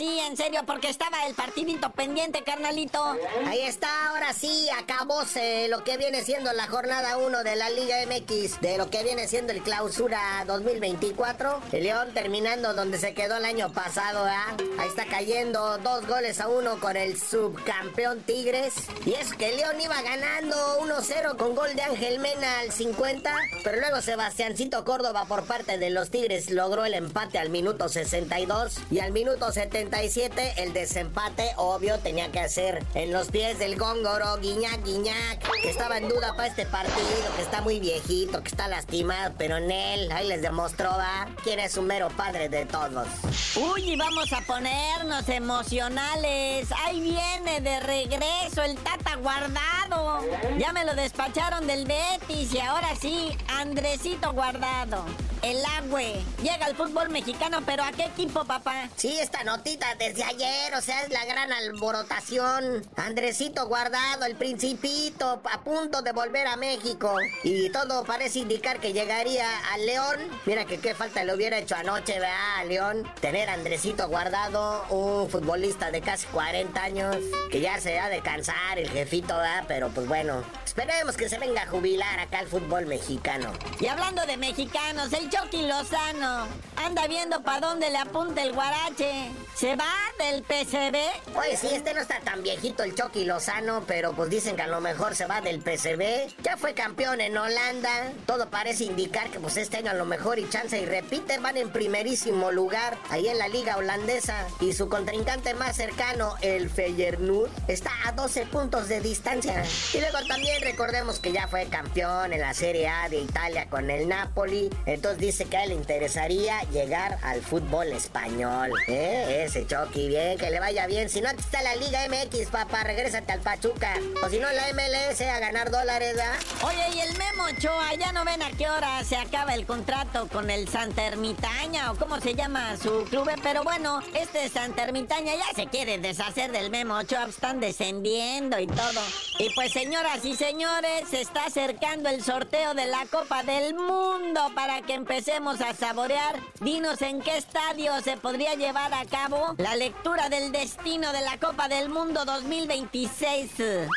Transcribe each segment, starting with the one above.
radio porque estaba el partidito pendiente, carnalito. Ahí está, ahora sí, acabóse lo que viene siendo la jornada 1 de la Liga MX, de lo que viene siendo el clausura 2024. El León terminando donde se quedó el año pasado, ¿ah? Ahí está cayendo dos goles a uno con el subcampeón Tigres. Y es que León iba ganando 1-0 con gol de Ángel Mena al 50, pero luego Sebastiancito Córdoba por parte de los Tigres logró el empate al minuto 62 y al minuto 77 el desempate obvio tenía que hacer en los pies del góngoro Guiñac Guiñac, que estaba en duda para este partido, que está muy viejito, que está lastimado, pero en él ahí les demostró ¿va? quién es su mero padre de todos. Uy, y vamos a ponernos emocionales. Ahí viene de regreso el Tata Guardado. Ya me lo despacharon del Betis y ahora sí, Andresito Guardado. El Agüe llega al fútbol mexicano, pero ¿a qué equipo, papá? Sí, esta notita desde ayer, o sea, es la gran alborotación. Andresito guardado, el principito, a punto de volver a México. Y todo parece indicar que llegaría al León. Mira que qué falta le hubiera hecho anoche, ¿verdad? León. Tener a Andresito guardado, un futbolista de casi 40 años, que ya se ha de cansar el jefito, ¿verdad? Pero pues bueno, esperemos que se venga a jubilar acá al fútbol mexicano. Y hablando de mexicanos, el Chucky Lozano anda viendo para dónde le apunta el guarache. ¿Se va del PCB? Pues sí, este no está tan viejito el Chucky Lozano, pero pues dicen que a lo mejor se va del PCB. Ya fue campeón en Holanda. Todo parece indicar que pues este año a lo mejor y chance y repite, van en primerísimo lugar ahí en la liga holandesa. Y su contrincante más cercano, el Feyenoord, está a 12 puntos de distancia. Y luego también recordemos que ya fue campeón en la Serie A de Italia con el Napoli. Entonces dice que a él le interesaría llegar al fútbol español. ¿Eh? Ese Chucky, bien, que le vaya bien. Si no, aquí está la Liga MX, papá, regrésate al Pachuca. O si no, la MLS a ganar dólares, ¿verdad? Oye, y el Ochoa, ya no ven a qué hora se acaba el contrato con el Santa Ermitaña o cómo se llama su club. Pero bueno, este Santa Ermitaña ya se quiere deshacer del Memo Ochoa, están descendiendo y todo. Y pues, señoras y señores, se está acercando el sorteo de la Copa del Mundo para que empecemos a saborear. Dinos en qué estadio se podría llevar a cabo la lectura del destino de la Copa del Mundo 2026.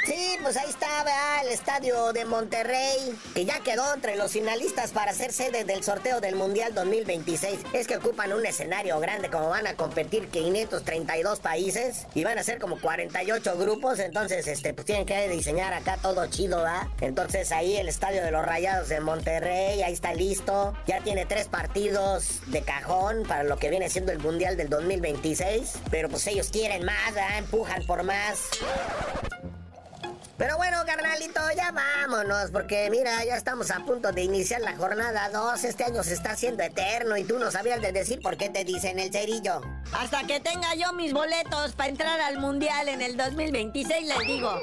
Sí, pues ahí está, ¿verdad? el estadio de Monterrey, que ya quedó entre los finalistas para ser sede del sorteo del Mundial 2026. Es que ocupan un escenario grande, como van a competir 532 países y van a ser como 48 grupos, entonces este, pues tienen que diseñar acá todo chido, ¿verdad? Entonces ahí el estadio de los Rayados de Monterrey, ahí está listo. Ya tiene tres partidos de cajón para lo que viene siendo el Mundial del 2026. Pero pues ellos quieren más, empujan por más. Pero bueno, carnalito, ya vámonos, porque mira, ya estamos a punto de iniciar la jornada 2. Este año se está haciendo eterno y tú no sabías de decir por qué te dicen el cerillo. Hasta que tenga yo mis boletos para entrar al mundial en el 2026, les digo.